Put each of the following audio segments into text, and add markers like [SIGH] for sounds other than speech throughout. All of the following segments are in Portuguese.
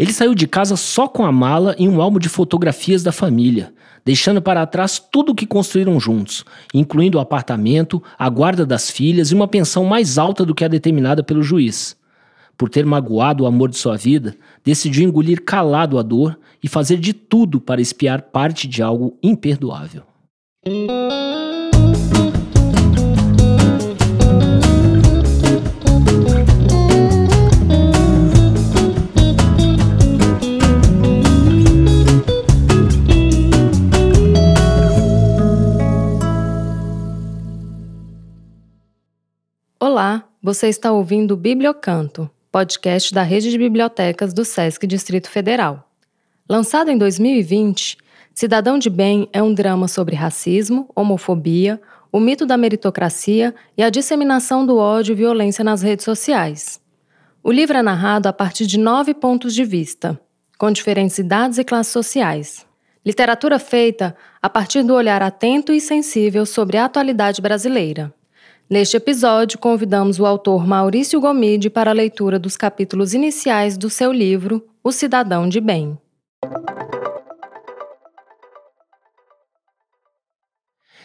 Ele saiu de casa só com a mala e um álbum de fotografias da família, deixando para trás tudo o que construíram juntos, incluindo o apartamento, a guarda das filhas e uma pensão mais alta do que a determinada pelo juiz. Por ter magoado o amor de sua vida, decidiu engolir calado a dor e fazer de tudo para espiar parte de algo imperdoável. Você está ouvindo o Bibliocanto, podcast da Rede de Bibliotecas do SESC Distrito Federal. Lançado em 2020, Cidadão de Bem é um drama sobre racismo, homofobia, o mito da meritocracia e a disseminação do ódio e violência nas redes sociais. O livro é narrado a partir de nove pontos de vista, com diferentes idades e classes sociais. Literatura feita a partir do olhar atento e sensível sobre a atualidade brasileira. Neste episódio, convidamos o autor Maurício Gomide para a leitura dos capítulos iniciais do seu livro O Cidadão de Bem.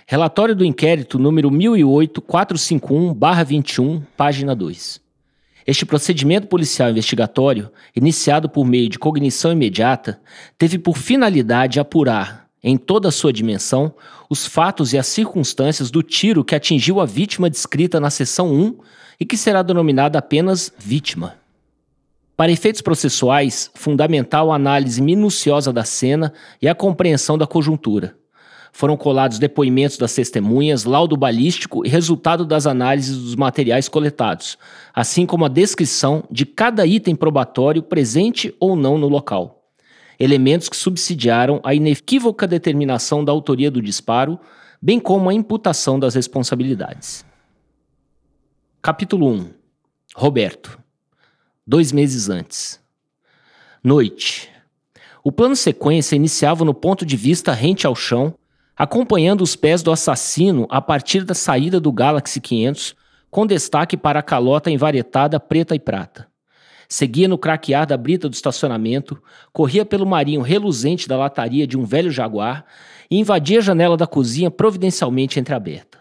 Relatório do inquérito número 1008-451-21, página 2. Este procedimento policial investigatório, iniciado por meio de cognição imediata, teve por finalidade apurar, em toda a sua dimensão, os fatos e as circunstâncias do tiro que atingiu a vítima descrita na seção 1 e que será denominada apenas vítima. Para efeitos processuais, fundamental a análise minuciosa da cena e a compreensão da conjuntura. Foram colados depoimentos das testemunhas, laudo balístico e resultado das análises dos materiais coletados, assim como a descrição de cada item probatório presente ou não no local elementos que subsidiaram a inequívoca determinação da autoria do disparo, bem como a imputação das responsabilidades. Capítulo 1 Roberto. Dois meses antes. Noite. O plano sequência iniciava no ponto de vista rente ao chão, acompanhando os pés do assassino a partir da saída do Galaxy 500, com destaque para a calota envaretada preta e prata. Seguia no craquear da brita do estacionamento, corria pelo marinho reluzente da lataria de um velho jaguar e invadia a janela da cozinha providencialmente entreaberta.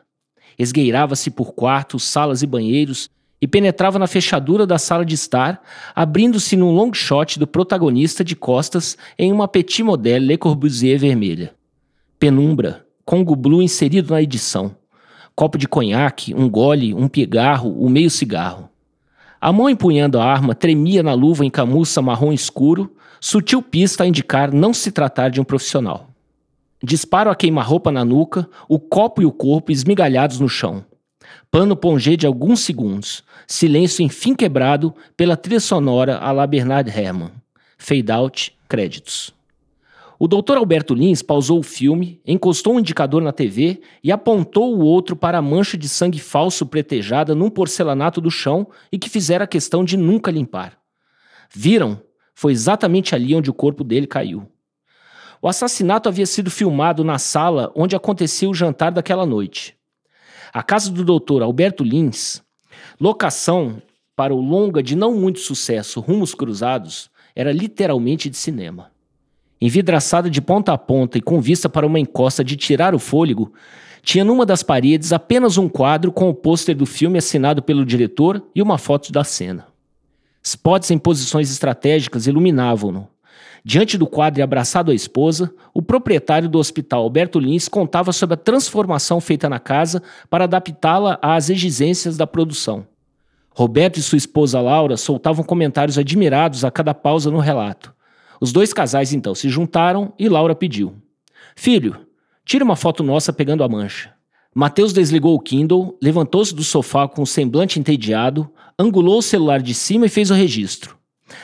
Esgueirava-se por quartos, salas e banheiros e penetrava na fechadura da sala de estar, abrindo-se num long shot do protagonista de costas em uma petit modèle Le Corbusier vermelha. Penumbra, Congo Blue inserido na edição. Copo de conhaque, um gole, um pigarro, o um meio cigarro. A mão empunhando a arma tremia na luva em camuça marrom escuro, sutil pista a indicar não se tratar de um profissional. Disparo a queima-roupa na nuca, o copo e o corpo esmigalhados no chão. Pano pongê de alguns segundos, silêncio enfim quebrado pela trilha sonora à la Bernard Herrmann. Fade out, créditos. O doutor Alberto Lins pausou o filme, encostou um indicador na TV e apontou o outro para a mancha de sangue falso pretejada num porcelanato do chão e que fizera questão de nunca limpar. Viram? Foi exatamente ali onde o corpo dele caiu. O assassinato havia sido filmado na sala onde acontecia o jantar daquela noite. A casa do doutor Alberto Lins, locação para o longa de não muito sucesso Rumos Cruzados, era literalmente de cinema. Envidraçada de ponta a ponta e com vista para uma encosta de tirar o fôlego, tinha numa das paredes apenas um quadro com o pôster do filme assinado pelo diretor e uma foto da cena. Spots em posições estratégicas iluminavam-no. Diante do quadro e abraçado à esposa, o proprietário do hospital Alberto Lins contava sobre a transformação feita na casa para adaptá-la às exigências da produção. Roberto e sua esposa Laura soltavam comentários admirados a cada pausa no relato. Os dois casais então se juntaram e Laura pediu: Filho, tira uma foto nossa pegando a mancha. Mateus desligou o Kindle, levantou-se do sofá com o semblante entediado, angulou o celular de cima e fez o registro.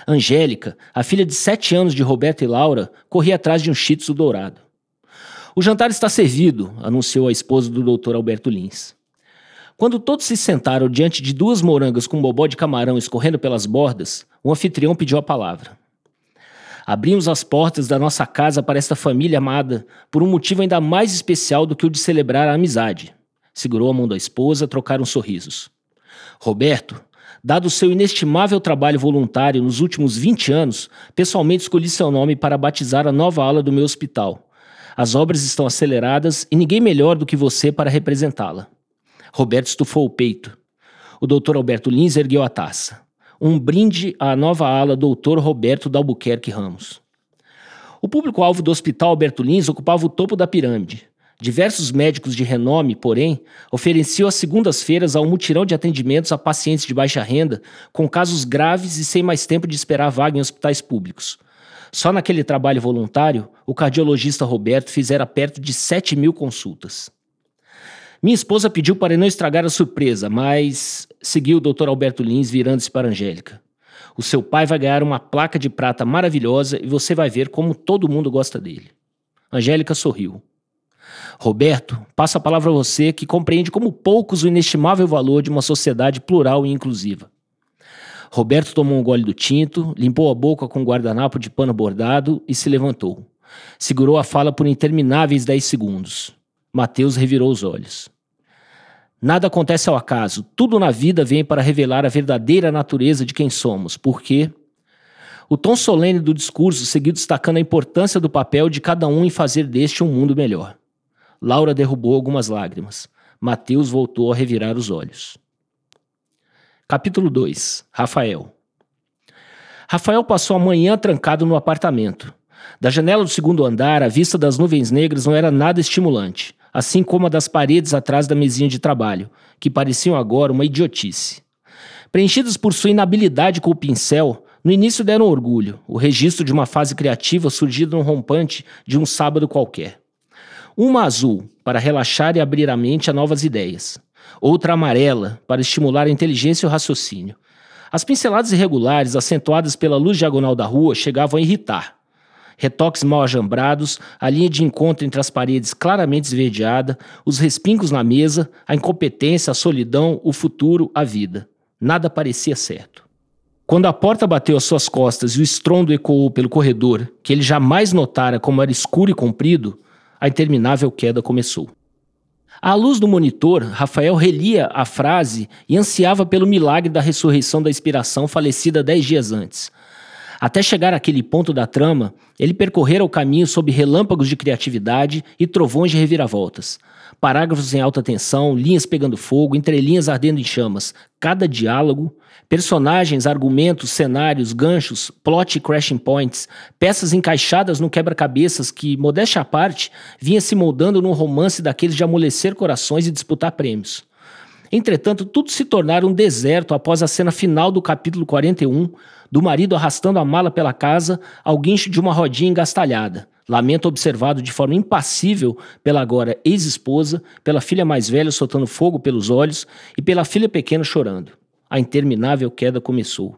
Angélica, a filha de sete anos de Roberto e Laura, corria atrás de um shih dourado. O jantar está servido, anunciou a esposa do Dr. Alberto Lins. Quando todos se sentaram diante de duas morangas com bobó de camarão escorrendo pelas bordas, o anfitrião pediu a palavra. Abrimos as portas da nossa casa para esta família amada por um motivo ainda mais especial do que o de celebrar a amizade. Segurou a mão da esposa, trocaram sorrisos. Roberto, Dado o seu inestimável trabalho voluntário nos últimos 20 anos, pessoalmente escolhi seu nome para batizar a nova ala do meu hospital. As obras estão aceleradas e ninguém melhor do que você para representá-la. Roberto estufou o peito. O doutor Alberto Lins ergueu a taça. Um brinde à nova ala doutor Roberto Dalbuquerque Ramos. O público-alvo do Hospital Alberto Lins ocupava o topo da pirâmide. Diversos médicos de renome, porém, ofereciam às segundas-feiras ao mutirão de atendimentos a pacientes de baixa renda com casos graves e sem mais tempo de esperar vaga em hospitais públicos. Só naquele trabalho voluntário, o cardiologista Roberto fizera perto de 7 mil consultas. Minha esposa pediu para não estragar a surpresa, mas seguiu o Dr. Alberto Lins virando-se para Angélica. O seu pai vai ganhar uma placa de prata maravilhosa e você vai ver como todo mundo gosta dele. Angélica sorriu. Roberto, passo a palavra a você que compreende como poucos o inestimável valor de uma sociedade plural e inclusiva. Roberto tomou um gole do tinto, limpou a boca com um guardanapo de pano bordado e se levantou. Segurou a fala por intermináveis dez segundos. Mateus revirou os olhos. Nada acontece ao acaso, tudo na vida vem para revelar a verdadeira natureza de quem somos, porque. O tom solene do discurso seguiu destacando a importância do papel de cada um em fazer deste um mundo melhor. Laura derrubou algumas lágrimas. Mateus voltou a revirar os olhos. Capítulo 2 Rafael Rafael passou a manhã trancado no apartamento. Da janela do segundo andar, a vista das nuvens negras não era nada estimulante assim como a das paredes atrás da mesinha de trabalho, que pareciam agora uma idiotice. Preenchidas por sua inabilidade com o pincel, no início deram orgulho, o registro de uma fase criativa surgida no rompante de um sábado qualquer. Uma azul, para relaxar e abrir a mente a novas ideias. Outra amarela, para estimular a inteligência e o raciocínio. As pinceladas irregulares, acentuadas pela luz diagonal da rua, chegavam a irritar retoques mal ajambrados, a linha de encontro entre as paredes claramente esverdeada, os respingos na mesa, a incompetência, a solidão, o futuro, a vida. Nada parecia certo. Quando a porta bateu às suas costas e o estrondo ecoou pelo corredor, que ele jamais notara como era escuro e comprido, a interminável queda começou. À luz do monitor, Rafael relia a frase e ansiava pelo milagre da ressurreição da inspiração falecida dez dias antes. Até chegar àquele ponto da trama, ele percorrera o caminho sob relâmpagos de criatividade e trovões de reviravoltas. Parágrafos em alta tensão, linhas pegando fogo, entrelinhas ardendo em chamas. Cada diálogo, personagens, argumentos, cenários, ganchos, plot e crashing points, peças encaixadas no quebra-cabeças que, modéstia à parte, vinha se moldando num romance daqueles de amolecer corações e disputar prêmios. Entretanto, tudo se tornara um deserto após a cena final do capítulo 41, do marido arrastando a mala pela casa ao guincho de uma rodinha engastalhada. Lamento observado de forma impassível pela agora ex-esposa, pela filha mais velha soltando fogo pelos olhos e pela filha pequena chorando. A interminável queda começou.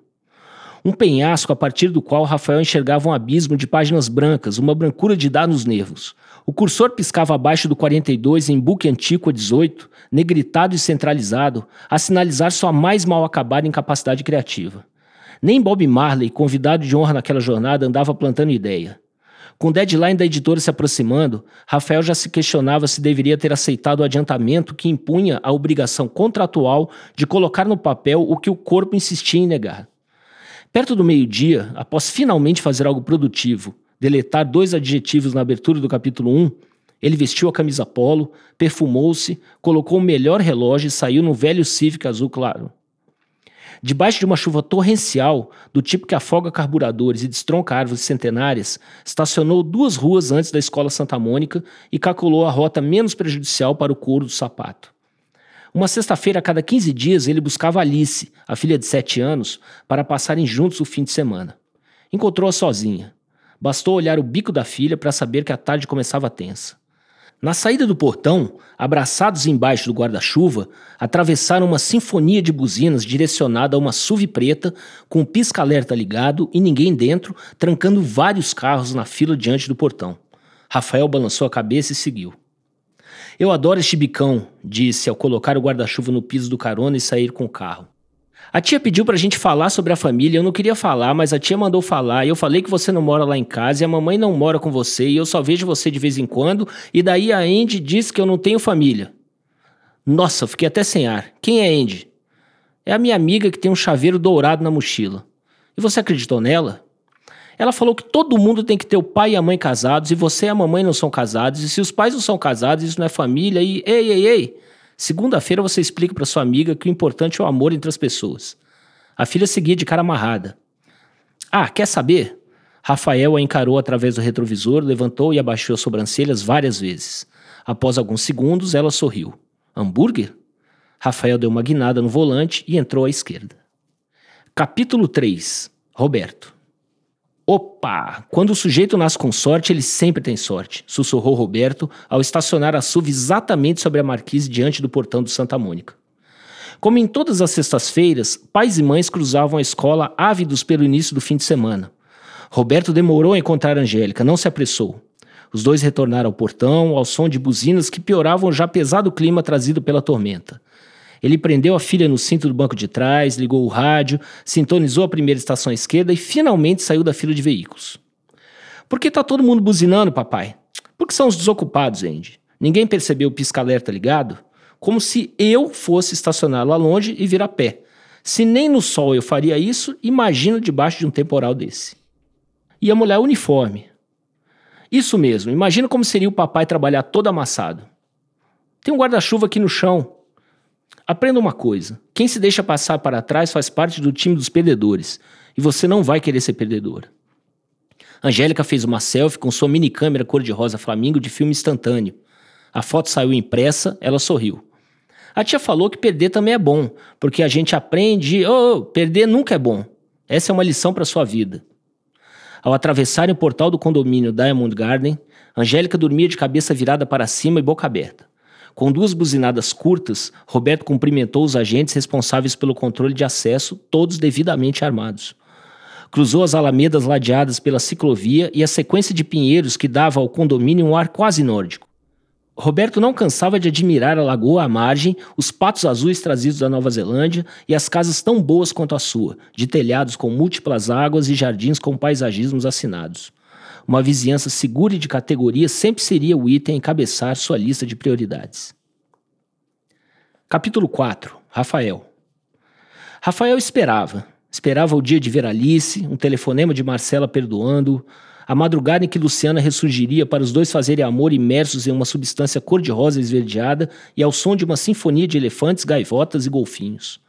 Um penhasco a partir do qual Rafael enxergava um abismo de páginas brancas, uma brancura de dar nos nervos. O cursor piscava abaixo do 42 em buque antigo a 18, negritado e centralizado, a sinalizar sua mais mal acabada incapacidade criativa. Nem Bob Marley, convidado de honra naquela jornada, andava plantando ideia. Com o deadline da editora se aproximando, Rafael já se questionava se deveria ter aceitado o adiantamento que impunha a obrigação contratual de colocar no papel o que o corpo insistia em negar. Perto do meio-dia, após finalmente fazer algo produtivo, deletar dois adjetivos na abertura do capítulo 1, ele vestiu a camisa polo, perfumou-se, colocou o melhor relógio e saiu no velho Civic azul claro. Debaixo de uma chuva torrencial, do tipo que afoga carburadores e destronca árvores centenárias, estacionou duas ruas antes da Escola Santa Mônica e calculou a rota menos prejudicial para o couro do sapato. Uma sexta-feira a cada 15 dias ele buscava Alice, a filha de sete anos, para passarem juntos o fim de semana. Encontrou-a sozinha. Bastou olhar o bico da filha para saber que a tarde começava tensa. Na saída do portão, abraçados embaixo do guarda-chuva, atravessaram uma sinfonia de buzinas direcionada a uma SUV preta com o pisca-alerta ligado e ninguém dentro, trancando vários carros na fila diante do portão. Rafael balançou a cabeça e seguiu. Eu adoro este bicão, disse ao colocar o guarda-chuva no piso do carona e sair com o carro. A tia pediu pra gente falar sobre a família, eu não queria falar, mas a tia mandou falar, e eu falei que você não mora lá em casa, e a mamãe não mora com você, e eu só vejo você de vez em quando, e daí a Andy disse que eu não tenho família. Nossa, fiquei até sem ar. Quem é Andy? É a minha amiga que tem um chaveiro dourado na mochila. E você acreditou nela? Ela falou que todo mundo tem que ter o pai e a mãe casados e você e a mamãe não são casados. E se os pais não são casados, isso não é família. E ei, ei, ei. Segunda-feira você explica para sua amiga que o importante é o amor entre as pessoas. A filha seguia de cara amarrada. Ah, quer saber? Rafael a encarou através do retrovisor, levantou e abaixou as sobrancelhas várias vezes. Após alguns segundos, ela sorriu. Hambúrguer? Rafael deu uma guinada no volante e entrou à esquerda. Capítulo 3 Roberto Opa! Quando o sujeito nasce com sorte, ele sempre tem sorte, sussurrou Roberto ao estacionar a SUV exatamente sobre a marquise diante do portão do Santa Mônica. Como em todas as sextas-feiras, pais e mães cruzavam a escola ávidos pelo início do fim de semana. Roberto demorou a encontrar Angélica, não se apressou. Os dois retornaram ao portão, ao som de buzinas que pioravam o já pesado clima trazido pela tormenta. Ele prendeu a filha no cinto do banco de trás, ligou o rádio, sintonizou a primeira estação à esquerda e finalmente saiu da fila de veículos. Por que tá todo mundo buzinando, papai? Porque são os desocupados, Andy. Ninguém percebeu o pisca-alerta ligado? Como se eu fosse estacionar lá longe e vir a pé. Se nem no sol eu faria isso, imagina debaixo de um temporal desse. E a mulher uniforme. Isso mesmo, imagina como seria o papai trabalhar todo amassado. Tem um guarda-chuva aqui no chão. Aprenda uma coisa: quem se deixa passar para trás faz parte do time dos perdedores, e você não vai querer ser perdedor. Angélica fez uma selfie com sua mini câmera cor-de-rosa flamingo de filme instantâneo. A foto saiu impressa, ela sorriu. A tia falou que perder também é bom, porque a gente aprende, oh, perder nunca é bom. Essa é uma lição para sua vida. Ao atravessarem o portal do condomínio Diamond Garden, Angélica dormia de cabeça virada para cima e boca aberta. Com duas buzinadas curtas, Roberto cumprimentou os agentes responsáveis pelo controle de acesso, todos devidamente armados. Cruzou as alamedas ladeadas pela ciclovia e a sequência de pinheiros que dava ao condomínio um ar quase nórdico. Roberto não cansava de admirar a lagoa à margem, os patos azuis trazidos da Nova Zelândia e as casas tão boas quanto a sua, de telhados com múltiplas águas e jardins com paisagismos assinados. Uma vizinhança segura e de categoria sempre seria o item a encabeçar sua lista de prioridades. Capítulo 4 Rafael Rafael esperava. Esperava o dia de ver Alice, um telefonema de Marcela perdoando, a madrugada em que Luciana ressurgiria para os dois fazerem amor imersos em uma substância cor-de-rosa esverdeada e ao som de uma sinfonia de elefantes, gaivotas e golfinhos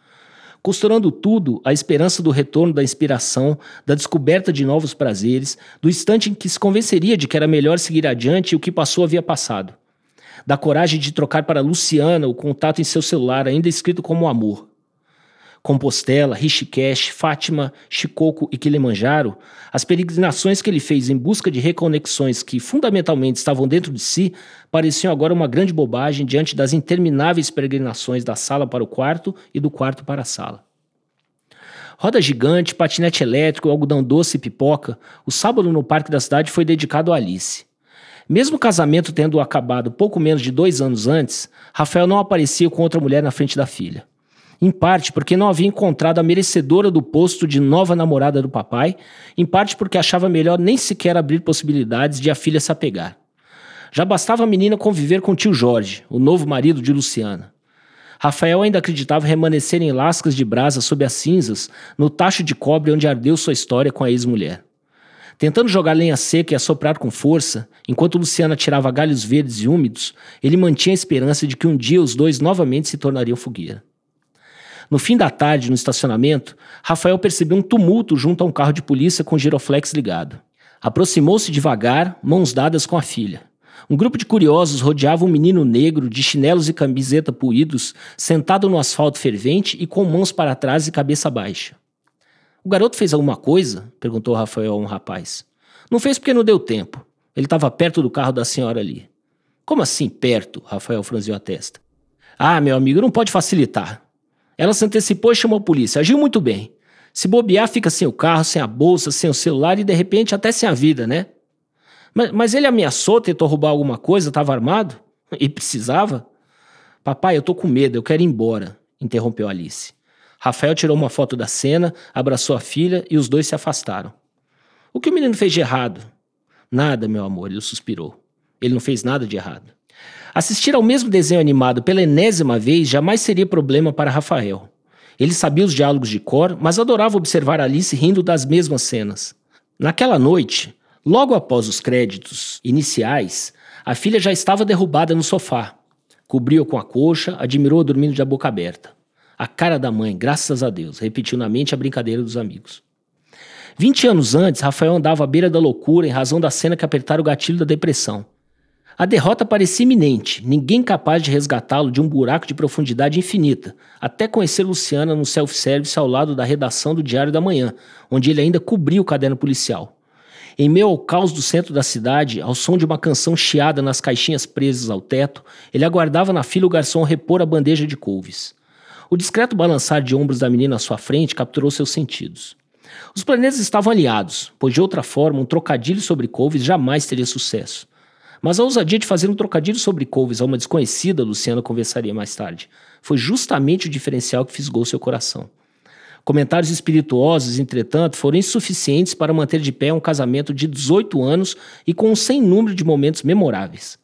costurando tudo à esperança do retorno da inspiração, da descoberta de novos prazeres, do instante em que se convenceria de que era melhor seguir adiante e o que passou havia passado. Da coragem de trocar para Luciana o contato em seu celular, ainda escrito como amor. Compostela, Rishikesh, Fátima, Shikoku e Kilimanjaro, as peregrinações que ele fez em busca de reconexões que fundamentalmente estavam dentro de si, pareciam agora uma grande bobagem diante das intermináveis peregrinações da sala para o quarto e do quarto para a sala. Roda gigante, patinete elétrico, algodão doce e pipoca, o sábado no parque da cidade foi dedicado a Alice. Mesmo o casamento tendo acabado pouco menos de dois anos antes, Rafael não aparecia com outra mulher na frente da filha em parte porque não havia encontrado a merecedora do posto de nova namorada do papai, em parte porque achava melhor nem sequer abrir possibilidades de a filha se apegar. Já bastava a menina conviver com o tio Jorge, o novo marido de Luciana. Rafael ainda acreditava remanescer em lascas de brasa sob as cinzas, no tacho de cobre onde ardeu sua história com a ex-mulher. Tentando jogar lenha seca e assoprar com força, enquanto Luciana tirava galhos verdes e úmidos, ele mantinha a esperança de que um dia os dois novamente se tornariam fogueira. No fim da tarde, no estacionamento, Rafael percebeu um tumulto junto a um carro de polícia com giroflex ligado. Aproximou-se devagar, mãos dadas com a filha. Um grupo de curiosos rodeava um menino negro de chinelos e camiseta puídos, sentado no asfalto fervente e com mãos para trás e cabeça baixa. O garoto fez alguma coisa? perguntou Rafael a um rapaz. Não fez porque não deu tempo. Ele estava perto do carro da senhora ali. Como assim perto? Rafael franziu a testa. Ah, meu amigo, não pode facilitar. Ela se antecipou e chamou a polícia. Agiu muito bem. Se bobear, fica sem o carro, sem a bolsa, sem o celular e de repente até sem a vida, né? Mas, mas ele ameaçou, tentou roubar alguma coisa, estava armado? E precisava? Papai, eu tô com medo, eu quero ir embora, interrompeu Alice. Rafael tirou uma foto da cena, abraçou a filha e os dois se afastaram. O que o menino fez de errado? Nada, meu amor, ele suspirou. Ele não fez nada de errado. Assistir ao mesmo desenho animado pela enésima vez jamais seria problema para Rafael. Ele sabia os diálogos de cor, mas adorava observar Alice rindo das mesmas cenas. Naquela noite, logo após os créditos iniciais, a filha já estava derrubada no sofá. Cobriu-a com a coxa, admirou-a dormindo de boca aberta. A cara da mãe, graças a Deus, repetiu na mente a brincadeira dos amigos. Vinte anos antes, Rafael andava à beira da loucura em razão da cena que apertara o gatilho da depressão. A derrota parecia iminente, ninguém capaz de resgatá-lo de um buraco de profundidade infinita, até conhecer Luciana no self-service ao lado da redação do Diário da Manhã, onde ele ainda cobria o caderno policial. Em meio ao caos do centro da cidade, ao som de uma canção chiada nas caixinhas presas ao teto, ele aguardava na fila o garçom repor a bandeja de couves. O discreto balançar de ombros da menina à sua frente capturou seus sentidos. Os planetas estavam aliados, pois de outra forma um trocadilho sobre couves jamais teria sucesso. Mas a ousadia de fazer um trocadilho sobre couves a uma desconhecida, Luciana conversaria mais tarde, foi justamente o diferencial que fisgou seu coração. Comentários espirituosos, entretanto, foram insuficientes para manter de pé um casamento de 18 anos e com um sem número de momentos memoráveis.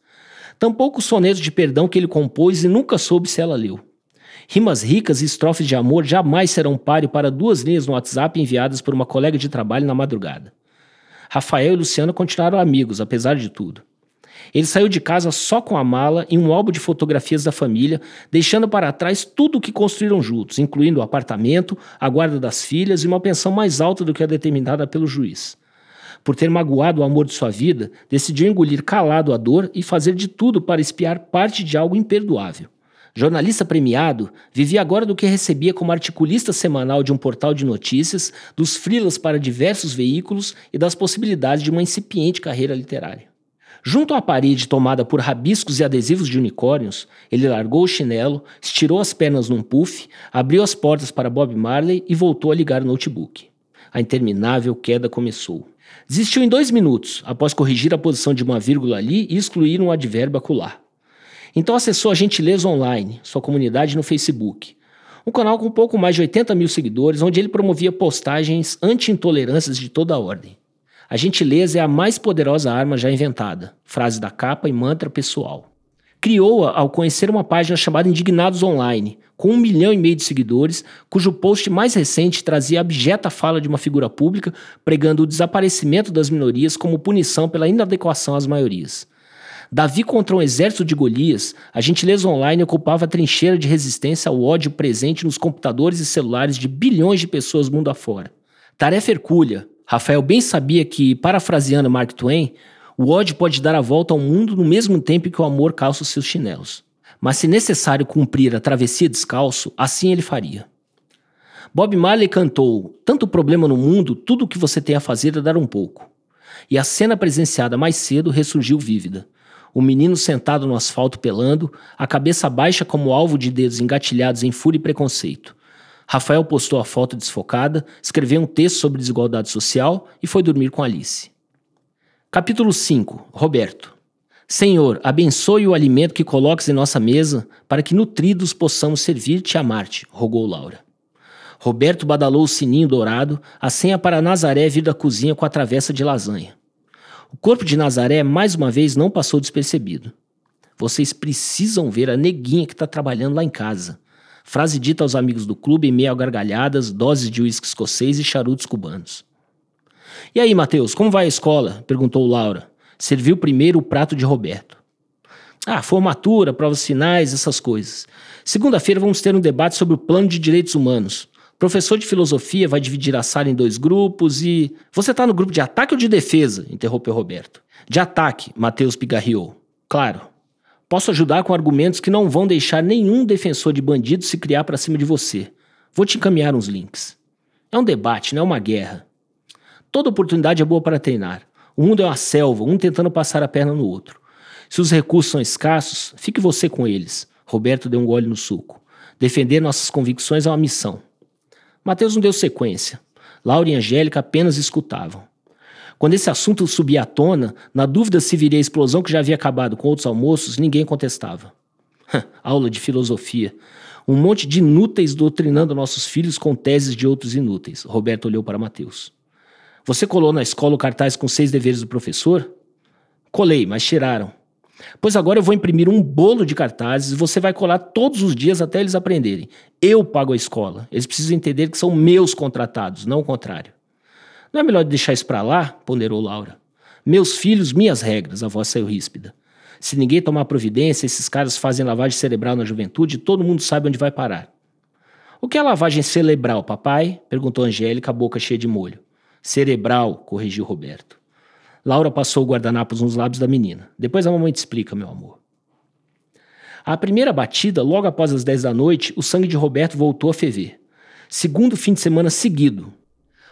Tampouco o soneto de perdão que ele compôs e nunca soube se ela leu. Rimas ricas e estrofes de amor jamais serão páreo para duas linhas no WhatsApp enviadas por uma colega de trabalho na madrugada. Rafael e Luciana continuaram amigos, apesar de tudo. Ele saiu de casa só com a mala e um álbum de fotografias da família, deixando para trás tudo o que construíram juntos, incluindo o apartamento, a guarda das filhas e uma pensão mais alta do que a determinada pelo juiz. Por ter magoado o amor de sua vida, decidiu engolir calado a dor e fazer de tudo para espiar parte de algo imperdoável. Jornalista premiado, vivia agora do que recebia como articulista semanal de um portal de notícias, dos frilas para diversos veículos e das possibilidades de uma incipiente carreira literária. Junto à parede tomada por rabiscos e adesivos de unicórnios, ele largou o chinelo, estirou as pernas num puff, abriu as portas para Bob Marley e voltou a ligar o notebook. A interminável queda começou. Desistiu em dois minutos, após corrigir a posição de uma vírgula ali e excluir um advérbio acular. Então acessou a Gentileza Online, sua comunidade no Facebook. Um canal com pouco mais de 80 mil seguidores, onde ele promovia postagens anti-intolerâncias de toda a ordem. A gentileza é a mais poderosa arma já inventada. Frase da capa e mantra pessoal. Criou-a ao conhecer uma página chamada Indignados Online, com um milhão e meio de seguidores, cujo post mais recente trazia a abjeta fala de uma figura pública pregando o desaparecimento das minorias como punição pela inadequação às maiorias. Davi contra um exército de Golias, a gentileza online ocupava a trincheira de resistência ao ódio presente nos computadores e celulares de bilhões de pessoas mundo afora. Tarefa hercúlea, Rafael bem sabia que, parafraseando Mark Twain, o ódio pode dar a volta ao mundo no mesmo tempo que o amor calça os seus chinelos. Mas se necessário cumprir a travessia descalço, assim ele faria. Bob Marley cantou: Tanto problema no mundo, tudo o que você tem a fazer é dar um pouco. E a cena presenciada mais cedo ressurgiu vívida. O menino sentado no asfalto pelando, a cabeça baixa como alvo de dedos engatilhados em fúria e preconceito. Rafael postou a foto desfocada, escreveu um texto sobre desigualdade social e foi dormir com Alice. Capítulo 5 Roberto Senhor, abençoe o alimento que coloques em nossa mesa, para que nutridos possamos servir-te e amar-te, rogou Laura. Roberto badalou o sininho dourado, a senha para Nazaré vir da cozinha com a travessa de lasanha. O corpo de Nazaré mais uma vez não passou despercebido. Vocês precisam ver a neguinha que está trabalhando lá em casa. Frase dita aos amigos do clube em meio a gargalhadas, doses de uísque escocês e charutos cubanos. E aí, Matheus, como vai a escola? perguntou Laura. Serviu primeiro o prato de Roberto. Ah, formatura, provas finais, essas coisas. Segunda-feira vamos ter um debate sobre o plano de direitos humanos. Professor de filosofia vai dividir a sala em dois grupos e. Você está no grupo de ataque ou de defesa? interrompeu Roberto. De ataque, Matheus pigarreou. Claro. Posso ajudar com argumentos que não vão deixar nenhum defensor de bandido se criar para cima de você. Vou te encaminhar uns links. É um debate, não é uma guerra. Toda oportunidade é boa para treinar. O mundo é uma selva, um tentando passar a perna no outro. Se os recursos são escassos, fique você com eles. Roberto deu um gole no suco. Defender nossas convicções é uma missão. Mateus não deu sequência. Laura e Angélica apenas escutavam. Quando esse assunto subia à tona, na dúvida se viria a explosão que já havia acabado com outros almoços, ninguém contestava. [LAUGHS] Aula de filosofia. Um monte de inúteis doutrinando nossos filhos com teses de outros inúteis. Roberto olhou para Mateus. Você colou na escola o cartaz com seis deveres do professor? Colei, mas tiraram. Pois agora eu vou imprimir um bolo de cartazes e você vai colar todos os dias até eles aprenderem. Eu pago a escola. Eles precisam entender que são meus contratados, não o contrário. Não é melhor deixar isso para lá? ponderou Laura. Meus filhos, minhas regras, a voz saiu ríspida. Se ninguém tomar providência, esses caras fazem lavagem cerebral na juventude e todo mundo sabe onde vai parar. O que é lavagem cerebral, papai? perguntou Angélica, a boca cheia de molho. Cerebral, corrigiu Roberto. Laura passou o guardanapos nos lábios da menina. Depois a mamãe te explica, meu amor. A primeira batida, logo após as 10 da noite, o sangue de Roberto voltou a ferver. Segundo fim de semana seguido.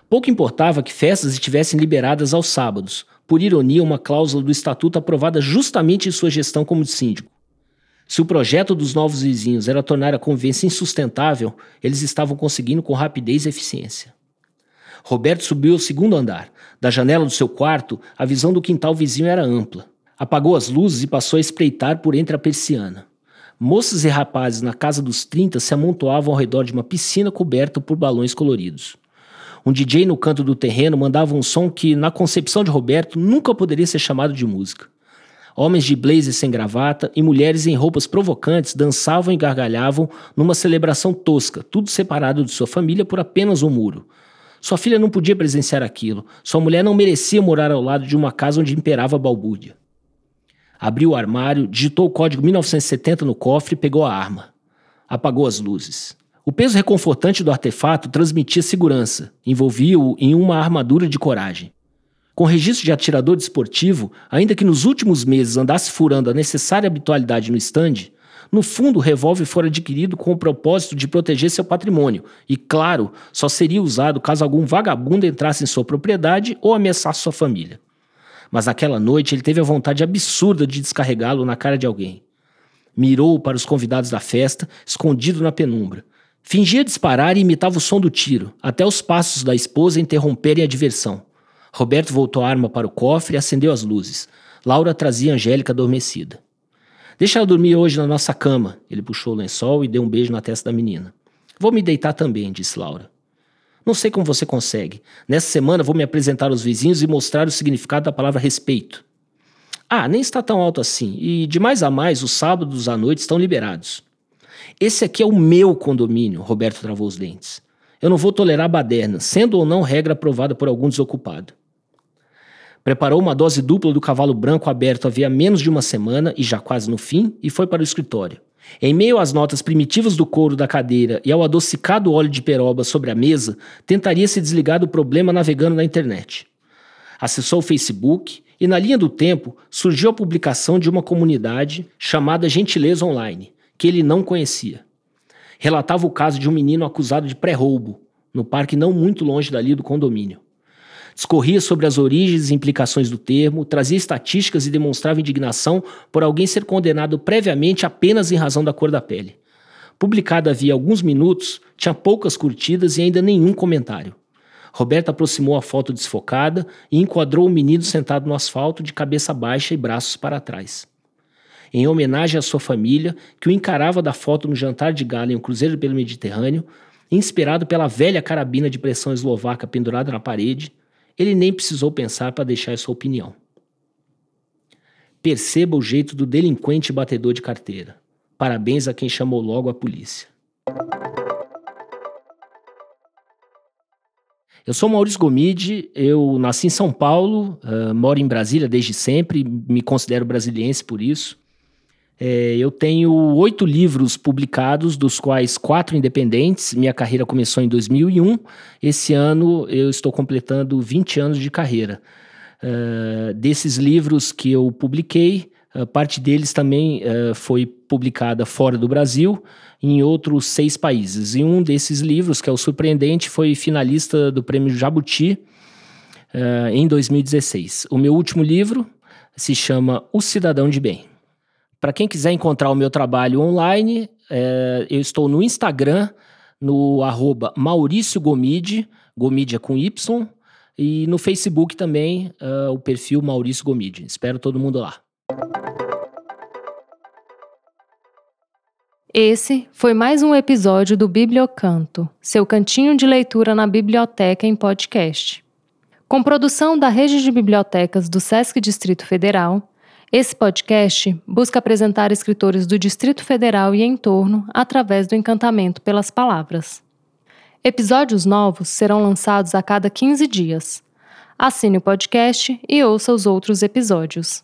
Pouco importava que festas estivessem liberadas aos sábados, por ironia, uma cláusula do estatuto aprovada justamente em sua gestão como síndico. Se o projeto dos novos vizinhos era tornar a convivência insustentável, eles estavam conseguindo com rapidez e eficiência. Roberto subiu ao segundo andar. Da janela do seu quarto, a visão do quintal vizinho era ampla. Apagou as luzes e passou a espreitar por entre a persiana. Moças e rapazes na casa dos 30 se amontoavam ao redor de uma piscina coberta por balões coloridos. Um DJ no canto do terreno mandava um som que, na concepção de Roberto, nunca poderia ser chamado de música. Homens de blazer sem gravata e mulheres em roupas provocantes dançavam e gargalhavam numa celebração tosca, tudo separado de sua família por apenas um muro. Sua filha não podia presenciar aquilo. Sua mulher não merecia morar ao lado de uma casa onde imperava a balbúrdia. Abriu o armário, digitou o código 1970 no cofre e pegou a arma. Apagou as luzes. O peso reconfortante do artefato transmitia segurança, envolvia-o em uma armadura de coragem. Com registro de atirador desportivo, ainda que nos últimos meses andasse furando a necessária habitualidade no estande, no fundo o revólver fora adquirido com o propósito de proteger seu patrimônio e, claro, só seria usado caso algum vagabundo entrasse em sua propriedade ou ameaçasse sua família. Mas naquela noite ele teve a vontade absurda de descarregá-lo na cara de alguém. Mirou para os convidados da festa, escondido na penumbra. Fingia disparar e imitava o som do tiro, até os passos da esposa interromperem a diversão. Roberto voltou a arma para o cofre e acendeu as luzes. Laura trazia Angélica adormecida. Deixa ela dormir hoje na nossa cama. Ele puxou o lençol e deu um beijo na testa da menina. Vou me deitar também, disse Laura. Não sei como você consegue. Nessa semana vou me apresentar aos vizinhos e mostrar o significado da palavra respeito. Ah, nem está tão alto assim. E de mais a mais, os sábados à noite estão liberados. Esse aqui é o meu condomínio, Roberto travou os dentes. Eu não vou tolerar baderna, sendo ou não regra aprovada por algum desocupado. Preparou uma dose dupla do cavalo branco aberto havia menos de uma semana e já quase no fim, e foi para o escritório. Em meio às notas primitivas do couro da cadeira e ao adocicado óleo de peroba sobre a mesa, tentaria se desligar do problema navegando na internet. Acessou o Facebook e, na linha do tempo, surgiu a publicação de uma comunidade chamada Gentileza Online, que ele não conhecia relatava o caso de um menino acusado de pré-roubo, no parque não muito longe dali do condomínio. Discorria sobre as origens e implicações do termo, trazia estatísticas e demonstrava indignação por alguém ser condenado previamente apenas em razão da cor da pele. Publicada havia alguns minutos, tinha poucas curtidas e ainda nenhum comentário. Roberta aproximou a foto desfocada e enquadrou o menino sentado no asfalto de cabeça baixa e braços para trás em homenagem à sua família, que o encarava da foto no jantar de gala em um cruzeiro pelo Mediterrâneo, inspirado pela velha carabina de pressão eslovaca pendurada na parede, ele nem precisou pensar para deixar sua opinião. Perceba o jeito do delinquente batedor de carteira. Parabéns a quem chamou logo a polícia. Eu sou Maurício Gomide, eu nasci em São Paulo, uh, moro em Brasília desde sempre, me considero brasiliense por isso. É, eu tenho oito livros publicados, dos quais quatro independentes. Minha carreira começou em 2001. Esse ano eu estou completando 20 anos de carreira. Uh, desses livros que eu publiquei, uh, parte deles também uh, foi publicada fora do Brasil, em outros seis países. E um desses livros, que é o Surpreendente, foi finalista do Prêmio Jabuti em 2016. O meu último livro se chama O Cidadão de Bem. Para quem quiser encontrar o meu trabalho online, é, eu estou no Instagram, no arroba Maurício Gomide, Gomide é com Y, e no Facebook também, uh, o perfil Maurício Gomide. Espero todo mundo lá. Esse foi mais um episódio do Bibliocanto, seu cantinho de leitura na biblioteca em podcast. Com produção da Rede de Bibliotecas do Sesc Distrito Federal Esse podcast busca apresentar escritores do Distrito Federal e entorno através do encantamento pelas palavras. Episódios novos serão lançados a cada 15 dias. Assine o podcast e ouça os outros episódios.